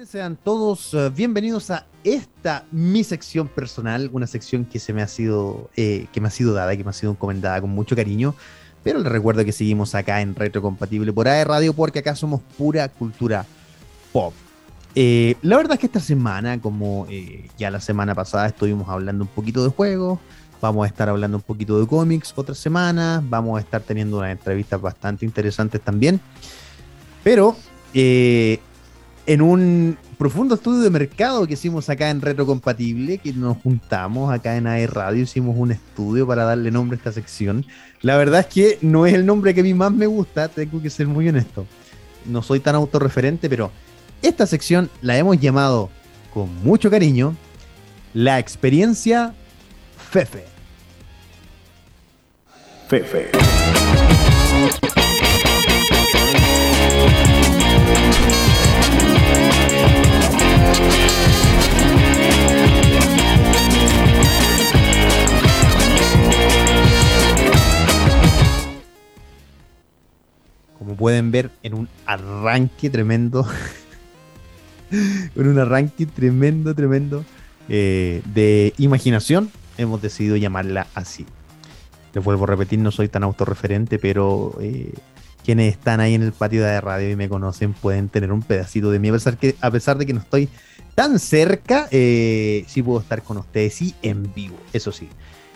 Sean todos uh, bienvenidos a esta mi sección personal, una sección que se me ha sido eh, que me ha sido dada, que me ha sido encomendada con mucho cariño. Pero les recuerdo que seguimos acá en Retrocompatible por AE Radio porque acá somos pura cultura pop. Eh, la verdad es que esta semana, como eh, ya la semana pasada estuvimos hablando un poquito de juegos, vamos a estar hablando un poquito de cómics otra semana, vamos a estar teniendo unas entrevistas bastante interesantes también. Pero eh, en un profundo estudio de mercado que hicimos acá en Retrocompatible, que nos juntamos acá en AE Radio, hicimos un estudio para darle nombre a esta sección. La verdad es que no es el nombre que a mí más me gusta, tengo que ser muy honesto. No soy tan autorreferente, pero esta sección la hemos llamado con mucho cariño la experiencia Fefe. Fefe. Pueden ver, en un arranque tremendo, en un arranque tremendo, tremendo eh, de imaginación, hemos decidido llamarla así. Les vuelvo a repetir, no soy tan autorreferente, pero eh, quienes están ahí en el patio de radio y me conocen pueden tener un pedacito de mí, a pesar, que, a pesar de que no estoy tan cerca, eh, sí puedo estar con ustedes y en vivo, eso sí,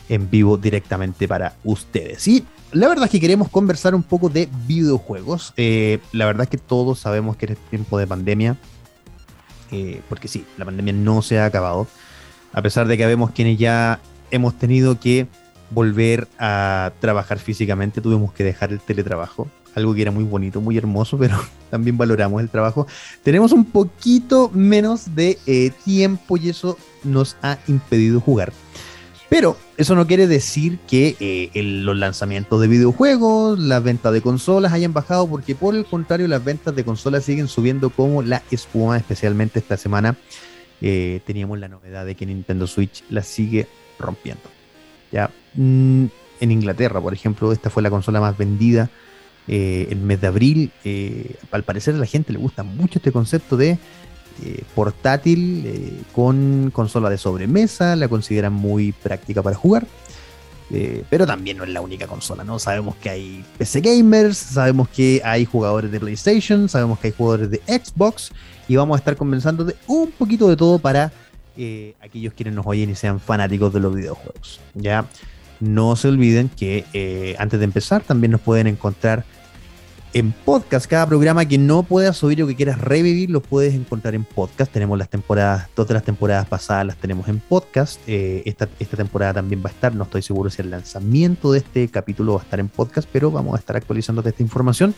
en vivo directamente para ustedes. Y la verdad es que queremos conversar un poco de videojuegos. Eh, la verdad es que todos sabemos que es tiempo de pandemia, eh, porque sí, la pandemia no se ha acabado, a pesar de que vemos quienes ya hemos tenido que volver a trabajar físicamente, tuvimos que dejar el teletrabajo algo que era muy bonito, muy hermoso, pero también valoramos el trabajo. Tenemos un poquito menos de eh, tiempo y eso nos ha impedido jugar. Pero eso no quiere decir que eh, los lanzamientos de videojuegos, las ventas de consolas hayan bajado, porque por el contrario, las ventas de consolas siguen subiendo como la espuma, especialmente esta semana. Eh, teníamos la novedad de que Nintendo Switch la sigue rompiendo. Ya mm, en Inglaterra, por ejemplo, esta fue la consola más vendida eh, el mes de abril. Eh, al parecer a la gente le gusta mucho este concepto de eh, portátil con consola de sobremesa, la consideran muy práctica para jugar. pero también no es la única consola, ¿no? Sabemos que hay PC gamers, sabemos que hay jugadores de PlayStation, sabemos que hay jugadores de Xbox y vamos a estar conversando de un poquito de todo para aquellos quienes nos oyen y sean fanáticos de los videojuegos. Ya no se olviden que antes de empezar también nos pueden encontrar en podcast. Cada programa que no puedas oír o que quieras revivir, lo puedes encontrar en podcast. Tenemos las temporadas, todas las temporadas pasadas las tenemos en podcast. Eh, esta, esta, temporada también va a estar, no estoy seguro si el lanzamiento de este capítulo va a estar en podcast, pero vamos a estar actualizando esta información.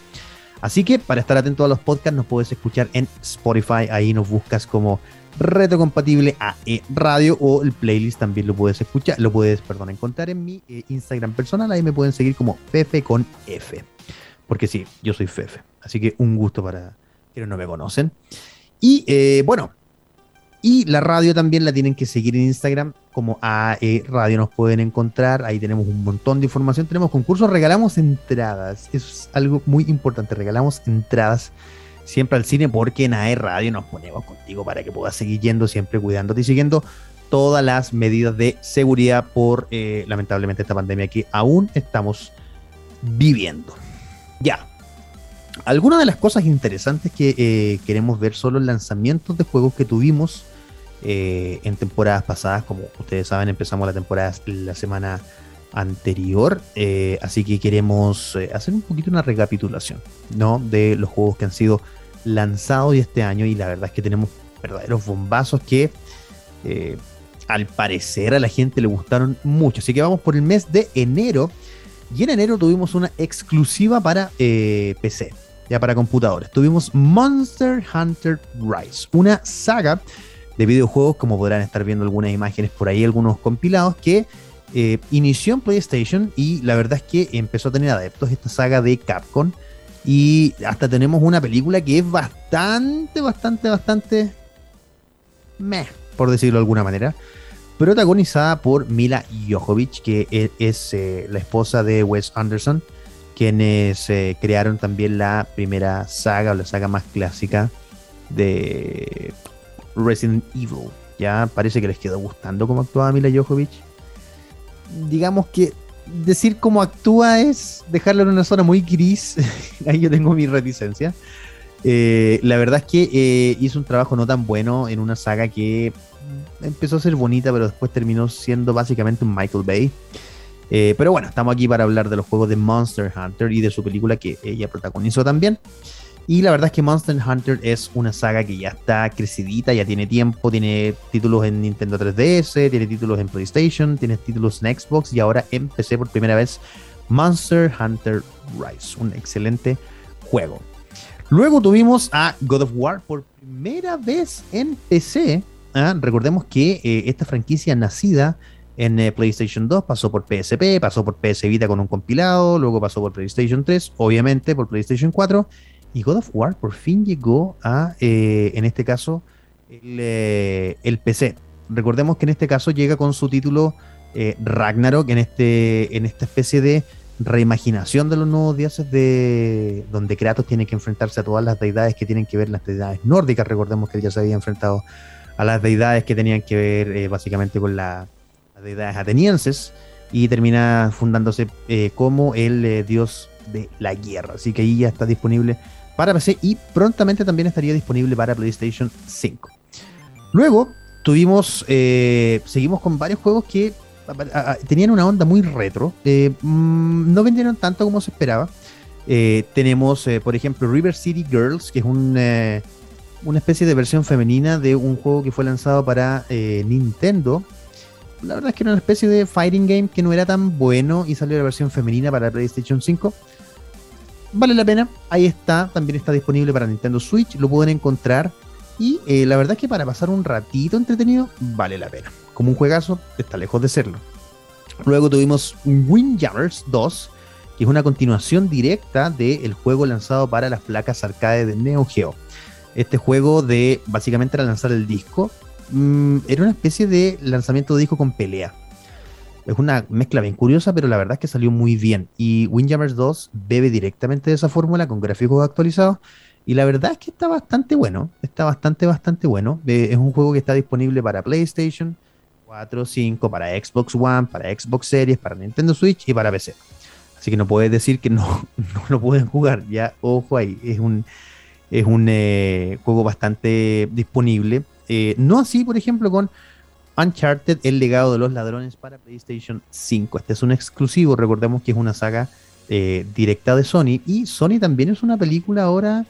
Así que para estar atento a los podcasts nos puedes escuchar en Spotify, ahí nos buscas como Reto Compatible AE Radio o el playlist también lo puedes escuchar, lo puedes, perdón, encontrar en mi eh, Instagram personal, ahí me pueden seguir como Fefe con F. Porque sí, yo soy Fefe. Así que un gusto para quienes no me conocen. Y eh, bueno, y la radio también la tienen que seguir en Instagram como AE Radio nos pueden encontrar. Ahí tenemos un montón de información. Tenemos concursos, regalamos entradas. Es algo muy importante. Regalamos entradas siempre al cine porque en AE Radio nos ponemos contigo para que puedas seguir yendo, siempre cuidándote y siguiendo todas las medidas de seguridad por eh, lamentablemente esta pandemia que aún estamos viviendo. Ya. Algunas de las cosas interesantes que eh, queremos ver son los lanzamientos de juegos que tuvimos eh, en temporadas pasadas. Como ustedes saben, empezamos la temporada la semana anterior. Eh, así que queremos hacer un poquito una recapitulación ¿no? de los juegos que han sido lanzados este año. Y la verdad es que tenemos verdaderos bombazos que al parecer a la gente le gustaron mucho. Así que vamos por el mes de enero y en enero tuvimos una exclusiva para eh, PC, ya para computadores. Tuvimos Monster Hunter Rise, una saga de videojuegos, como podrán estar viendo algunas imágenes por ahí, algunos compilados, que eh, inició en PlayStation y la verdad es que empezó a tener adeptos esta saga de Capcom. Y hasta tenemos una película que es bastante, bastante, bastante meh, por decirlo de alguna manera protagonizada por Mila Jovovich, que e-, es, eh, la esposa de Wes Anderson, quienes eh, crearon también la primera saga o la saga más clásica de Resident Evil. Ya parece que les quedó gustando cómo actuaba Mila Jovovich. Digamos que decir cómo actúa es dejarlo en una zona muy gris. Ahí yo tengo mi reticencia. Eh, la verdad es que eh, hizo un trabajo no tan bueno en una saga que empezó a ser bonita, pero después terminó siendo básicamente un Michael Bay. Eh, pero bueno, estamos aquí para hablar de los juegos de Monster Hunter y de su película que ella protagonizó también. Y la verdad es que Monster Hunter es una saga que ya está crecidita, ya tiene tiempo, tiene títulos en Nintendo 3DS, tiene títulos en PlayStation, tiene títulos en Xbox y ahora empecé por primera vez Monster Hunter Rise, un excelente juego. Luego tuvimos a God of War por primera vez en PC. ¿ah? Recordemos que eh, esta franquicia nacida en eh, PlayStation 2 pasó por PSP, pasó por PS Vita con un compilado, luego pasó por PlayStation 3, obviamente por PlayStation 4 y God of War por fin llegó a, eh, en este caso, eh, el, PC. Recordemos que en este caso llega con su título Ragnarok, en, este, en esta especie de reimaginación de los nuevos dioses, de donde Kratos tiene que enfrentarse a todas las deidades que tienen que ver las deidades nórdicas. Recordemos que él ya se había enfrentado a las deidades que tenían que ver básicamente con las deidades atenienses y termina fundándose como el dios de la guerra. Así que ahí ya está disponible para PC y prontamente también estaría disponible para PlayStation 5. Luego tuvimos, eh, seguimos con varios juegos que tenían una onda muy retro, eh, mm, no vendieron tanto como se esperaba. Eh, tenemos, por ejemplo, River City Girls, que es un, una especie de versión femenina de un juego que fue lanzado para Nintendo. La verdad es que era una especie de fighting game que no era tan bueno y salió la versión femenina para PlayStation 5 vale la pena. Ahí está, también está disponible para Nintendo Switch, lo pueden encontrar. Y eh, la verdad es que para pasar un ratito entretenido, vale la pena. Como un juegazo, está lejos de serlo. Luego tuvimos Windjammers 2, que es una continuación directa del juego lanzado para las placas arcade de Neo Geo. Este juego de básicamente era lanzar el disco, mm, era una especie de lanzamiento de disco con pelea. Es una mezcla bien curiosa, pero la verdad es que salió muy bien. Y Windjammers 2 bebe directamente de esa fórmula con gráficos actualizados. Y la verdad es que está bastante bueno. Está bastante, bastante bueno. Eh, es un juego que está disponible para PlayStation 4, 5, para Xbox One, para Xbox Series, para Nintendo Switch y para PC. Así que no puedes decir que no, no lo pueden jugar. Ya, ojo ahí. Es un, es un eh, juego bastante disponible. Eh, no así, por ejemplo, con Uncharted, El legado de los ladrones para PlayStation 5. Este es un exclusivo, recordemos que es una saga eh, directa de Sony. Y Sony también es una película ahora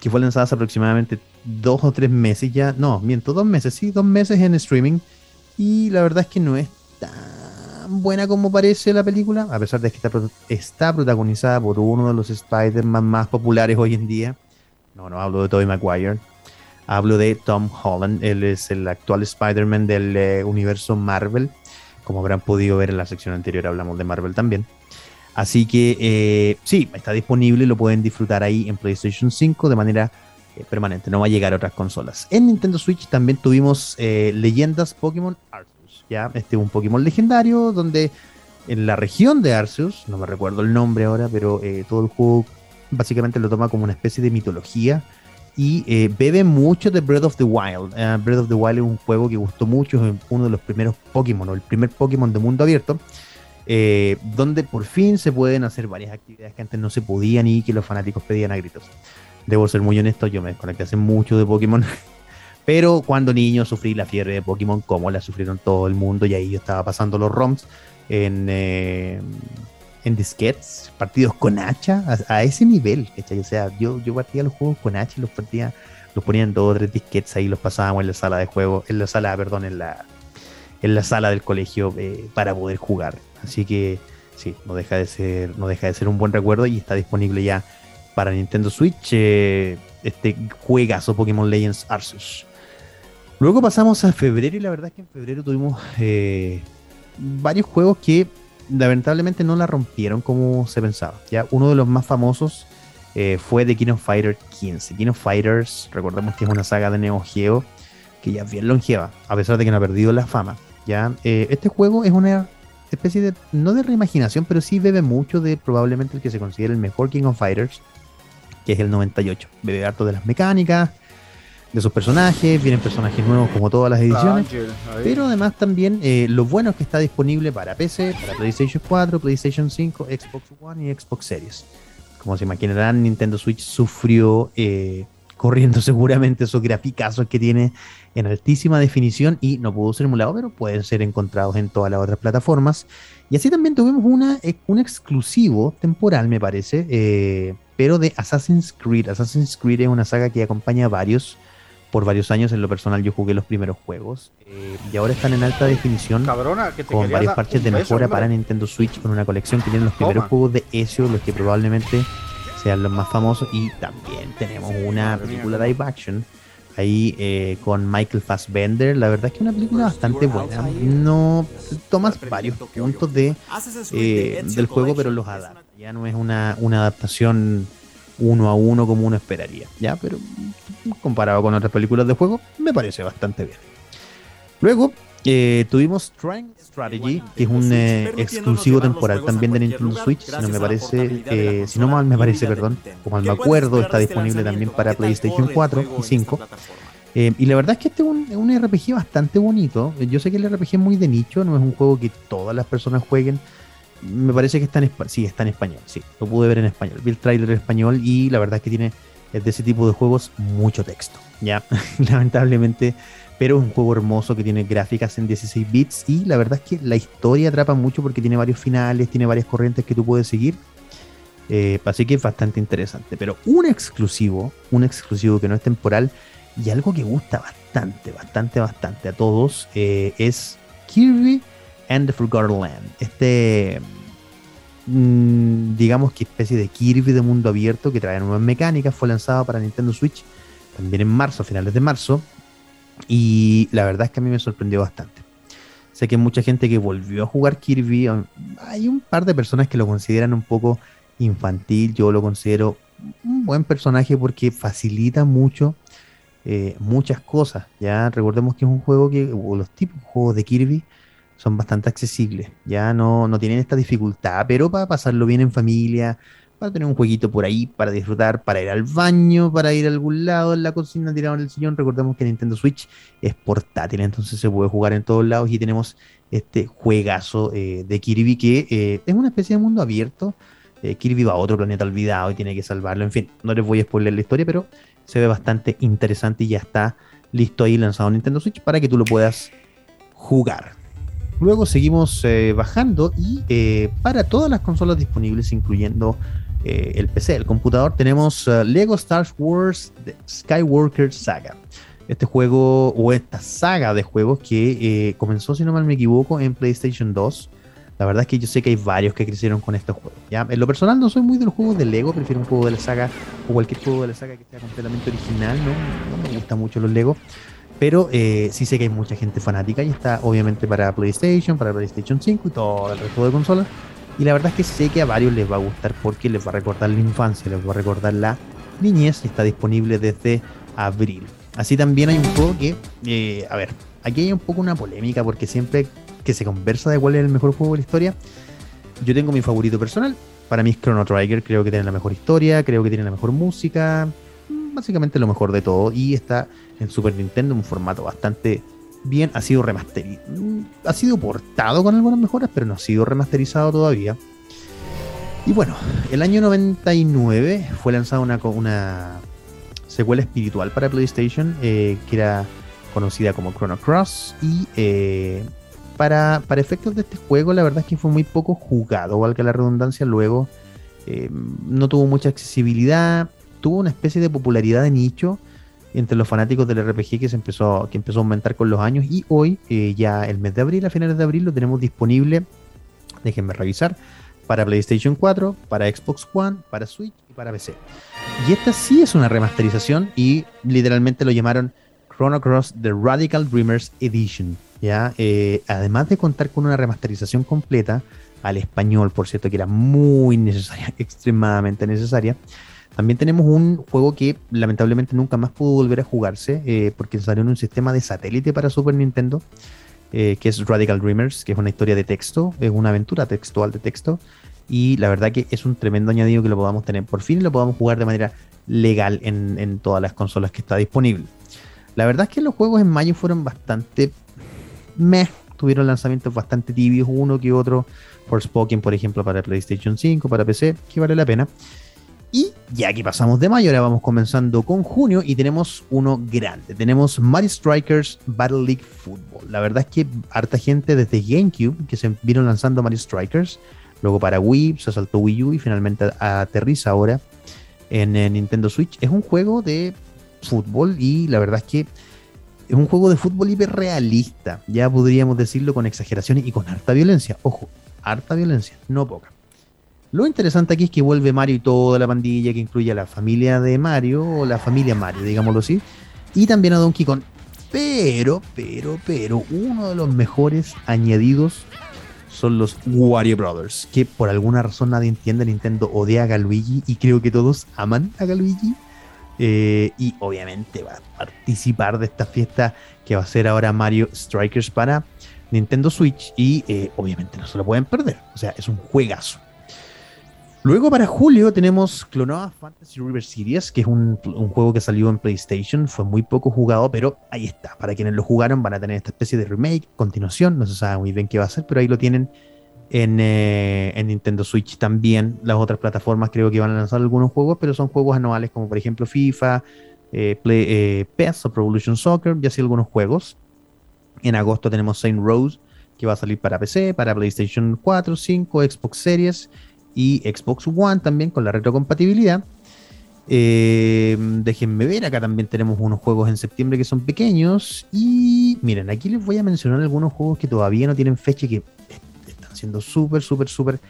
que fue lanzada hace aproximadamente dos o tres meses ya. No, miento, dos meses, sí, dos meses en streaming. Y la verdad es que no es tan buena como parece la película, a pesar de que está, está protagonizada por uno de los Spider-Man más populares hoy en día. No, no hablo de Tobey Maguire Hablo de Tom Holland, él es el actual Spider-Man del eh, universo Marvel. Como habrán podido ver en la sección anterior, hablamos de Marvel también. Así que eh, sí, está disponible lo pueden disfrutar ahí en PlayStation 5 de manera eh, permanente. No va a llegar a otras consolas. En Nintendo Switch también tuvimos Leyendas Pokémon Arceus. Ya, este es un Pokémon legendario donde en la región de Arceus, no me recuerdo el nombre ahora, pero todo el juego básicamente lo toma como una especie de mitología y eh, bebe mucho de Breath of the Wild. Eh, Breath of the Wild es un juego que gustó mucho, es uno de los primeros Pokémon, o el primer Pokémon de mundo abierto, eh, donde por fin se pueden hacer varias actividades que antes no se podían y que los fanáticos pedían a gritos. Debo ser muy honesto, yo me desconecté hace mucho de Pokémon, pero cuando niño sufrí la fiebre de Pokémon, como la sufrieron todo el mundo, y ahí yo estaba pasando los ROMs en en disquets, partidos con hacha, a, ese nivel, O sea, yo, yo partía los juegos con hacha y los partía, los ponía en dos o tres disquets ahí, los pasábamos en la sala de juego, en la sala, perdón, en la, en la sala del colegio eh, para poder jugar. Así que sí, no deja de ser, no deja de ser un buen recuerdo y está disponible ya para Nintendo Switch eh, este juegazo Pokémon Legends Arceus. Luego pasamos a febrero y la verdad es que en febrero tuvimos eh, varios juegos que lamentablemente no la rompieron como se pensaba. Ya uno de los más famosos eh, fue The King of Fighters 15. King Fighters, recordemos que es una saga de Neo Geo que ya es bien longeva, a pesar de que no ha perdido la fama. Ya eh, este juego es una especie de no de reimaginación, pero sí bebe mucho de probablemente el que se considera el mejor King of Fighters, que es el 98. Bebe harto de las mecánicas, de sus personajes, vienen personajes nuevos como todas las ediciones, pero además también eh, lo bueno es que está disponible para PC, para PlayStation 4, PlayStation 5, Xbox One y Xbox Series. Como se imaginarán, Nintendo Switch sufrió eh, corriendo seguramente esos graficazos que tiene en altísima definición y no pudo ser emulado, pero pueden ser encontrados en todas las otras plataformas. Y así también tuvimos una, eh, un exclusivo temporal, me parece, pero de Assassin's Creed. Assassin's Creed es una saga que acompaña a varios por varios años. En lo personal, yo jugué los primeros juegos eh, y ahora están en alta definición con varios parches de mejora para Nintendo Switch, con una colección que tiene los primeros juegos de Ezio, los que probablemente sean los más famosos. Y también tenemos una película live action ahí eh, con Michael Fassbender. La verdad es que es una película bastante buena. No tomas varios puntos de, eh, del juego, pero los adapta. Ya no es una, una adaptación uno a uno como uno esperaría, ¿ya? Pero comparado con otras películas de juego, me parece bastante bien. Luego eh, tuvimos Trying Strategy, que es un eh, exclusivo temporal también de Nintendo Switch, si no me parece, eh, si no mal me parece, perdón, como mal me acuerdo, está disponible también para PlayStation 4 y 5. y la verdad es que este es un, un, RPG bastante bonito. Yo sé que el RPG es muy de nicho, no es un juego que todas las personas jueguen, me parece que está en español. Sí, está en español. Sí, lo pude ver en español. Vi el trailer en español y la verdad es que tiene de ese tipo de juegos mucho texto. Ya, lamentablemente. Pero es un juego hermoso que tiene gráficas en 16 bits y la verdad es que la historia atrapa mucho porque tiene varios finales, tiene varias corrientes que tú puedes seguir. Eh, así que es bastante interesante. Pero un exclusivo, un exclusivo que no es temporal y algo que gusta bastante, bastante, bastante a todos eh, es Kirby and the Forgotten Land. Este, mm, digamos que especie de Kirby de mundo abierto que trae nuevas mecánicas, fue lanzado para Nintendo Switch también en marzo, a finales de marzo. Y la verdad es que a mí me sorprendió bastante. Sé que mucha gente que volvió a jugar Kirby. Hay un par de personas que lo consideran un poco infantil. Yo lo considero un buen personaje porque facilita mucho eh, muchas cosas. Ya recordemos que es un juego que, los tipos de juegos de Kirby, son bastante accesibles. Ya no, no tienen esta dificultad, pero para pasarlo bien en familia, para tener un jueguito por ahí, para disfrutar, para ir al baño, para ir a algún lado en la cocina tirado en el sillón. Recordemos que Nintendo Switch es portátil, entonces se puede jugar en todos lados y tenemos este juegazo eh, de Kirby que eh, es una especie de mundo abierto. Eh, Kirby va a otro planeta olvidado y tiene que salvarlo. En fin, no les voy a spoiler la historia, pero se ve bastante interesante y ya está listo ahí lanzado en Nintendo Switch para que tú lo puedas jugar. Luego seguimos bajando y para todas las consolas disponibles, incluyendo eh, el PC, el computador, tenemos Lego Star Wars Skywalker Saga. Este juego o esta saga de juegos que comenzó, si no mal me equivoco, en PlayStation 2. La verdad es que yo sé que hay varios que crecieron con estos juegos. ¿ya? En lo personal no soy muy de los juegos de Lego, prefiero un juego de la saga o cualquier juego de la saga que sea completamente original. No, no me gustan mucho los Lego. Pero eh, sí sé que hay mucha gente fanática y está obviamente para PlayStation, para PlayStation 5 y todo el resto de consolas. Y la verdad es que sé que a varios les va a gustar porque les va a recordar la infancia, les va a recordar la niñez y está disponible desde abril. Así también hay un juego que, eh, a ver, aquí hay un poco una polémica porque siempre que se conversa de cuál es el mejor juego de la historia, yo tengo mi favorito personal. Para mí es Chrono Trigger, creo que tiene la mejor historia, creo que tiene la mejor música, básicamente lo mejor de todo. Y está en Super Nintendo en un formato bastante bien. Ha sido remasterizado. Ha sido portado con algunas mejoras, pero no ha sido remasterizado todavía. Y bueno, el año 99 fue lanzada una, una secuela espiritual para PlayStation eh, que era conocida como Chrono Cross. Y eh, para, para, efectos de este juego, la verdad es que fue muy poco jugado, valga la redundancia. Luego eh, no tuvo mucha accesibilidad tuvo una especie de popularidad de nicho entre los fanáticos del RPG que se empezó, que empezó a aumentar con los años y hoy, eh, ya el mes de abril, a finales de abril, lo tenemos disponible, déjenme revisar, para PlayStation 4, para Xbox One, para Switch y para PC. Y esta sí es una remasterización y literalmente lo llamaron Chrono Cross The Radical Dreamers Edition. ¿ya? Eh, además de contar con una remasterización completa al español, por cierto, que era muy necesaria, extremadamente necesaria, también tenemos un juego que lamentablemente nunca más pudo volver a jugarse eh, porque salió en un sistema de satélite para Super Nintendo, eh, que es Radical Dreamers, que es una historia de texto, es una aventura textual de texto, Y la verdad que es un tremendo añadido que lo podamos tener por fin y lo podamos jugar de manera legal en, todas las consolas que está disponible. La verdad es que los juegos en mayo fueron bastante meh, tuvieron lanzamientos bastante tibios, uno que otro. Forspoken, por ejemplo, para PlayStation 5, para PC, que vale la pena. Y ya que pasamos de mayo, ahora vamos comenzando con junio y tenemos uno grande. Tenemos Mario Strikers Battle League Football. La verdad es que harta gente desde GameCube que se vieron lanzando Mario Strikers, luego para Wii, se saltó Wii U y finalmente aterriza ahora en, Nintendo Switch. Es un juego de fútbol y la verdad es que es un juego de fútbol hiperrealista. Ya podríamos decirlo con exageraciones y con harta violencia. Ojo, harta violencia, no poca. Lo interesante aquí es que vuelve Mario y toda la pandilla, que incluye a la familia de Mario, o la familia Mario, digámoslo así, y también a Donkey Kong. Pero, pero, pero, uno de los mejores añadidos son los Wario Brothers, que por alguna razón nadie entiende, Nintendo odia a Galuigi y creo que todos aman a Galuigi. Eh, y obviamente va a participar de esta fiesta que va a ser ahora Mario Strikers para Nintendo Switch y eh, obviamente no se lo pueden perder. O sea, es un juegazo. Luego para julio tenemos Clonoa Fantasy River Series, que es un, juego que salió en PlayStation, fue muy poco jugado, pero ahí está. Para quienes lo jugaron van a tener esta especie de remake, continuación, no se sabe muy bien qué va a ser, pero ahí lo tienen en, eh, Nintendo Switch también. Las otras plataformas creo que van a lanzar algunos juegos, pero son juegos anuales como por ejemplo FIFA, eh, Play, eh, PES o Pro Soccer y así algunos juegos. En agosto tenemos Saint Rose, que va a salir para PC, para PlayStation 4, 5, Xbox Series y Xbox One también con la retrocompatibilidad. Eh, déjenme ver, acá también tenemos unos juegos en septiembre que son pequeños. Y miren, aquí les voy a mencionar algunos juegos que todavía no tienen fecha y que están siendo súper, súper, súper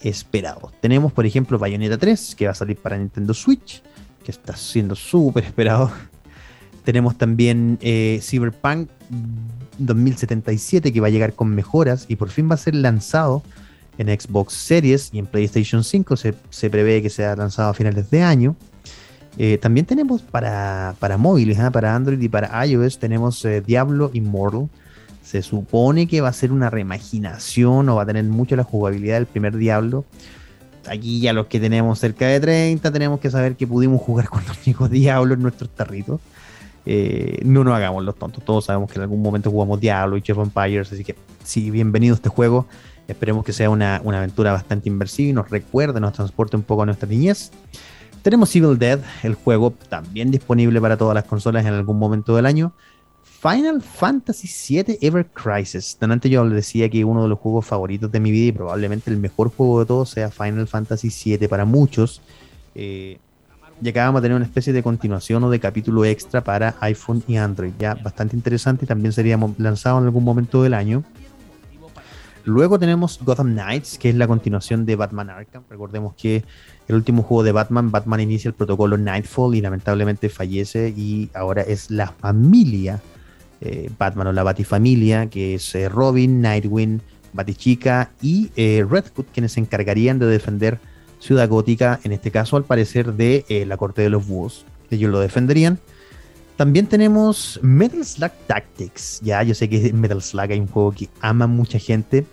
esperados. Tenemos, por ejemplo, Bayonetta 3, que va a salir para Nintendo Switch, que está siendo súper esperado. Tenemos también eh, Cyberpunk 2077, que va a llegar con mejoras y por fin va a ser lanzado en Xbox Series y en PlayStation 5 se, prevé que sea lanzado a finales de año. Eh, también tenemos para, para móviles, ¿ah? para Android y para iOS, tenemos eh, Diablo Immortal. Se supone que va a ser una reimaginación o va a tener mucho la jugabilidad del primer Diablo. Aquí ya los que tenemos cerca de 30 tenemos que saber que pudimos jugar con los chicos Diablo en nuestros tarritos. Eh, no nos hagamos los tontos, todos sabemos que en algún momento jugamos Diablo y Chef Empires, así que sí, bienvenido a este juego. Esperemos que sea una, aventura bastante inversiva y nos recuerde, nos transporte un poco a nuestra niñez. Tenemos Evil Dead, el juego también disponible para todas las consolas en algún momento del año. Final Fantasy VII Ever Crisis. Antes yo les decía que uno de los juegos favoritos de mi vida y probablemente el mejor juego de todos sea Final Fantasy VII para muchos. Eh, y acá vamos a tener una especie de continuación o de capítulo extra para iPhone y Android. Ya bastante interesante y también sería lanzado en algún momento del año. Luego tenemos Gotham Knights, que es la continuación de Batman Arkham. Recordemos que el último juego de Batman, Batman inicia el protocolo Nightfall y lamentablemente fallece y ahora es la familia eh, Batman o la Batifamilia, que es eh, Robin, Nightwing, Batichica y eh, Red Hood, quienes se encargarían de defender Ciudad Gótica, en este caso al parecer de la Corte de los Búhos. Ellos lo defenderían. También tenemos Metal Slug Tactics. Ya, yo sé que Metal Slug hay un juego que ama mucha gente.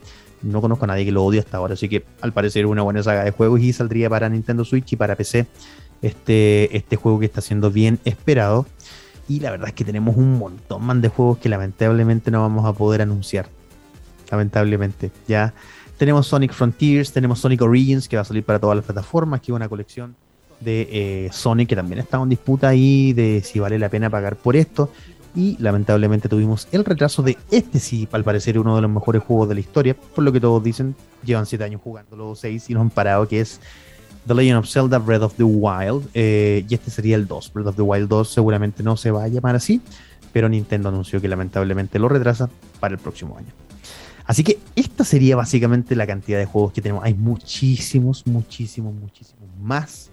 No conozco a nadie que lo odie hasta ahora, así que al parecer una buena saga de juegos y saldría para Nintendo Switch y para PC este, este juego que está siendo bien esperado. Y la verdad es que tenemos un montón más de juegos que lamentablemente no vamos a poder anunciar. Lamentablemente, ya. Tenemos Sonic Frontiers, tenemos Sonic Origins que va a salir para todas las plataformas, que es una colección de eh, Sony, que también estaba en disputa ahí de si vale la pena pagar por esto. Y lamentablemente tuvimos el retraso de este, sí, al parecer uno de los mejores juegos de la historia, por lo que todos dicen, llevan 7 años jugando, los 6 y no han parado, que es The Legend of Zelda Breath of the Wild. Eh, y este sería el 2. Breath of the Wild 2 seguramente no se va a llamar así, pero Nintendo anunció que lamentablemente lo retrasa para el próximo año. Así que esta sería básicamente la cantidad de juegos que tenemos. Hay muchísimos, muchísimos, muchísimos más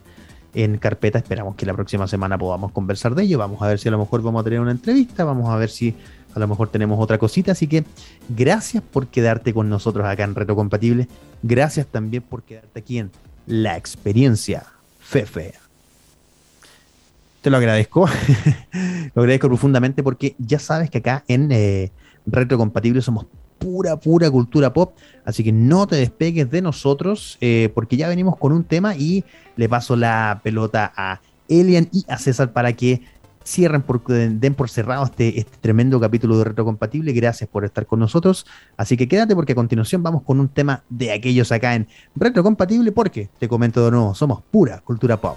en carpeta. Esperamos que la próxima semana podamos conversar de ello. Vamos a ver si a lo mejor vamos a tener una entrevista. Vamos a ver si a lo mejor tenemos otra cosita. Así que gracias por quedarte con nosotros acá en Reto Compatible. Gracias también por quedarte aquí en La Experiencia Fefe. Te lo agradezco. lo agradezco profundamente porque ya sabes que acá en eh, Compatible somos pura, pura cultura pop. Así que no te despegues de nosotros, eh, porque ya venimos con un tema y le paso la pelota a Elian y a César para que cierren, por, den por cerrado este, este tremendo capítulo de Retrocompatible. Gracias por estar con nosotros. Así que quédate porque a continuación vamos con un tema de aquellos acá en Retrocompatible, porque te comento de nuevo, somos pura cultura pop.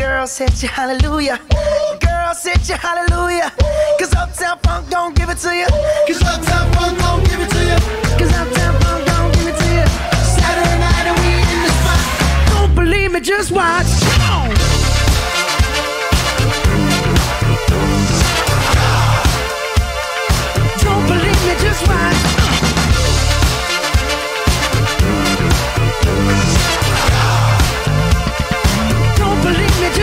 Girls hit you, hallelujah. Girls hit you, hallelujah. Cause Uptown Funk don't give it to you. Cause Uptown Funk don't give it to you. Cause Uptown Funk don't give it to you. Saturday night and we in the spot. Don't believe me, just watch. Come on. Don't believe me, just watch.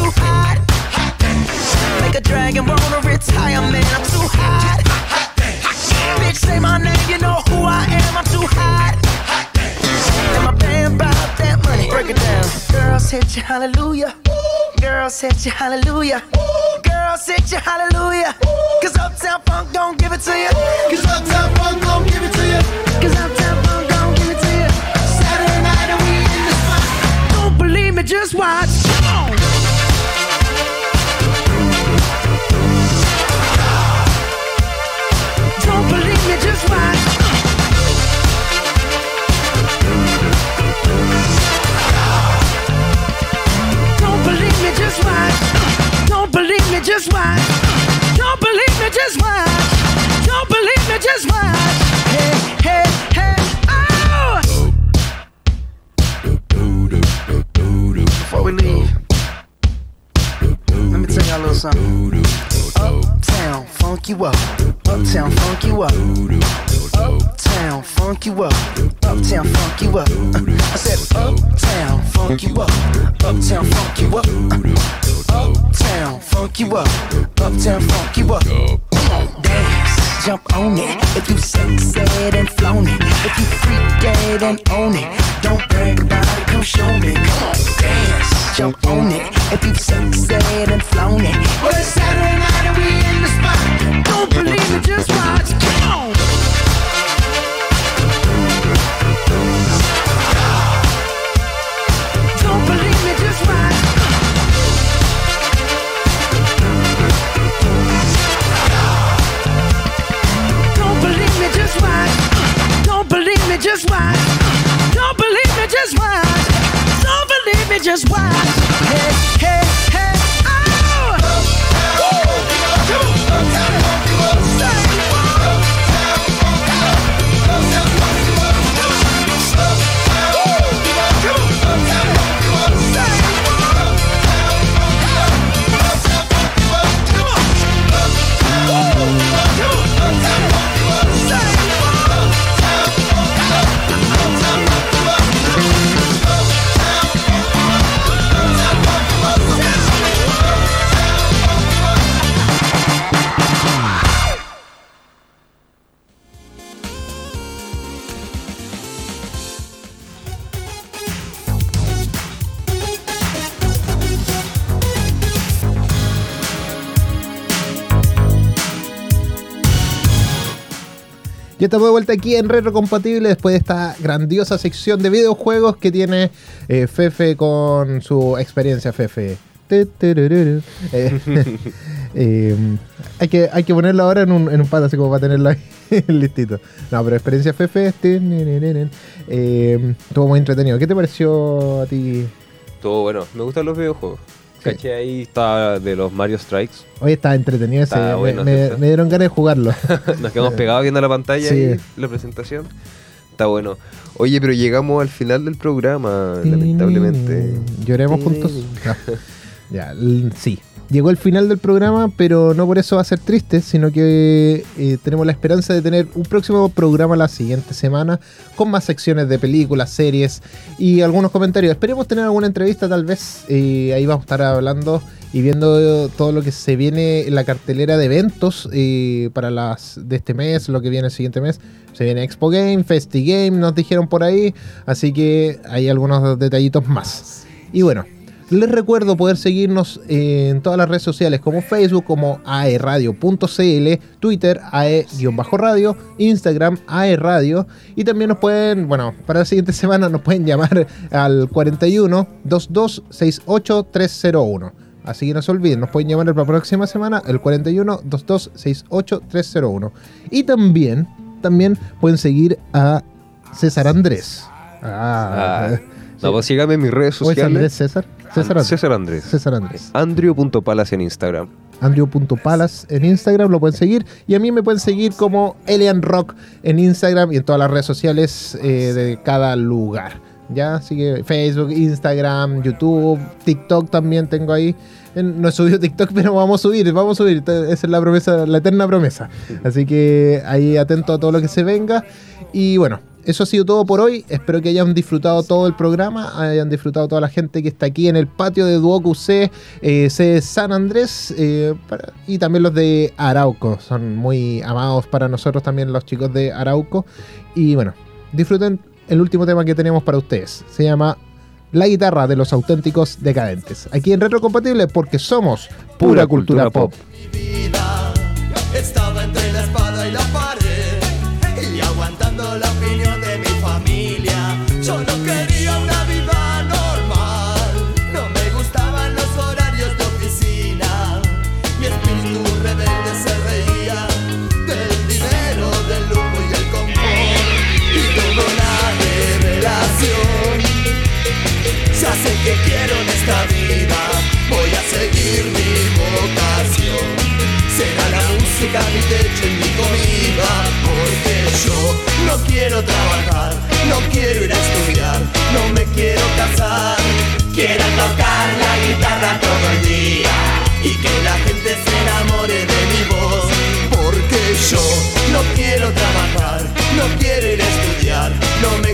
Too hot. Make a dragon wanna retire, man. I'm too hot. Bitch, say my name, you know who I am. I'm too hot. And my band that money. Break it down. Girls hit you, hallelujah. Girls hit you, hallelujah. Girls hit you, hallelujah. Cause Uptown Funk don't give it to you. Cause Uptown Funk don't give it to you. Cause Uptown Funk don't give it to you. Saturday night and we in the spot. Don't believe me, just watch. Come on. Just watch. Don't believe me, just watch. Don't believe me, just watch. Don't believe me, just watch. Don't believe me, just watch. Hey, hey, hey, oh! Let me tell y'all a little something. Funk you up. Uptown, funk you up. Uptown, funk you up. Uptown, funk you up. I said, Uptown, funk you up. Uptown, funk you up. Uptown, funk you up. Uptown, funk you up. Dance, jump on it. If you sexed and flown it, if you freak dead and own it, don't brag about it. Come show me. Come on, dance, jump on it. If you sexed and flown it, well it's Saturday night and we in the spot. Don't believe it, just watch. Come on. Ya estamos de vuelta aquí en Retro Compatible después de esta grandiosa sección de videojuegos que tiene eh, Fefe con su experiencia Fefe. Eh, eh, hay, que, hay que ponerlo ahora en un, en un pad así como para tenerlo ahí listito. No, pero experiencia Fefe. Eh, estuvo muy entretenido. ¿Qué te pareció a ti? Todo bueno. Me gustan los videojuegos. Caché ahí está de los Mario Strikes. Hoy está entretenido ese. Está bueno, me, dieron ganas de jugarlo. Nos quedamos pegados viendo la pantalla Sí. y la presentación. Está bueno. Oye, pero llegamos al final del programa, lamentablemente. Lloremos juntos. No. Ya, sí. Llegó el final del programa, pero no por eso va a ser triste, sino que eh, tenemos la esperanza de tener un próximo programa la siguiente semana con más secciones de películas, series y algunos comentarios. Esperemos tener alguna entrevista tal vez. eh, ahí vamos a estar hablando y viendo todo lo que se viene en la cartelera de eventos eh, para las de este mes, lo que viene el siguiente mes. Se viene Expo Game, Festi Game, nos dijeron por ahí. Así que hay algunos detallitos más. Y bueno, les recuerdo poder seguirnos en todas las redes sociales como Facebook, como aeradio.cl, Twitter, ae-radio, Instagram, aeradio. Y también nos pueden, bueno, para la siguiente semana nos pueden llamar al 41 22 68 301. Así que no se olviden, nos pueden llamar la próxima semana al 41 22 68 301. Y también, también pueden seguir a César Andrés. Ah, Ah, No, pues síganme en mis redes ¿O es Andrés sociales. César? César Andrés. César Andrés. César Andrés. Andrew.palas en Instagram. Andrew.palas en Instagram, lo pueden seguir. Y a mí me pueden seguir como Elian Rock en Instagram y en todas las redes sociales eh, de cada lugar. Ya, así que Facebook, Instagram, YouTube, TikTok también tengo ahí. No he subido TikTok, pero vamos a subir, vamos a subir. Esa es la promesa, la eterna promesa. Así que ahí atento a todo lo que se venga. Y bueno, eso ha sido todo por hoy. Espero que hayan disfrutado todo el programa, hayan disfrutado toda la gente que está aquí en el patio de Duoku C, eh, C San Andrés eh, y también los de Arauco. Son muy amados para nosotros también los chicos de Arauco. Y bueno, disfruten el último tema que tenemos para ustedes. Se llama La guitarra de los auténticos decadentes. Aquí en Retrocompatible porque somos pura, cultura, pop. Mi vida estaba entre la espada y la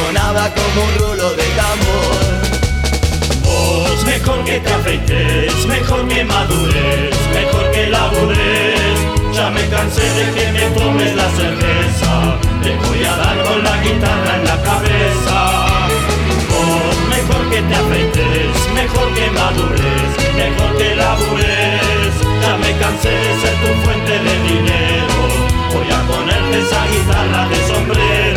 sonaba como un rulo de tambor. Vos mejor que te afeites, mejor que madures, mejor que labures. Ya me cansé de que me tomes la cerveza, te voy a dar con la guitarra en la cabeza. Vos mejor que te afeites, mejor que madures, mejor que labures. Ya me cansé de ser tu fuente de dinero, voy a ponerte esa guitarra de sombrero.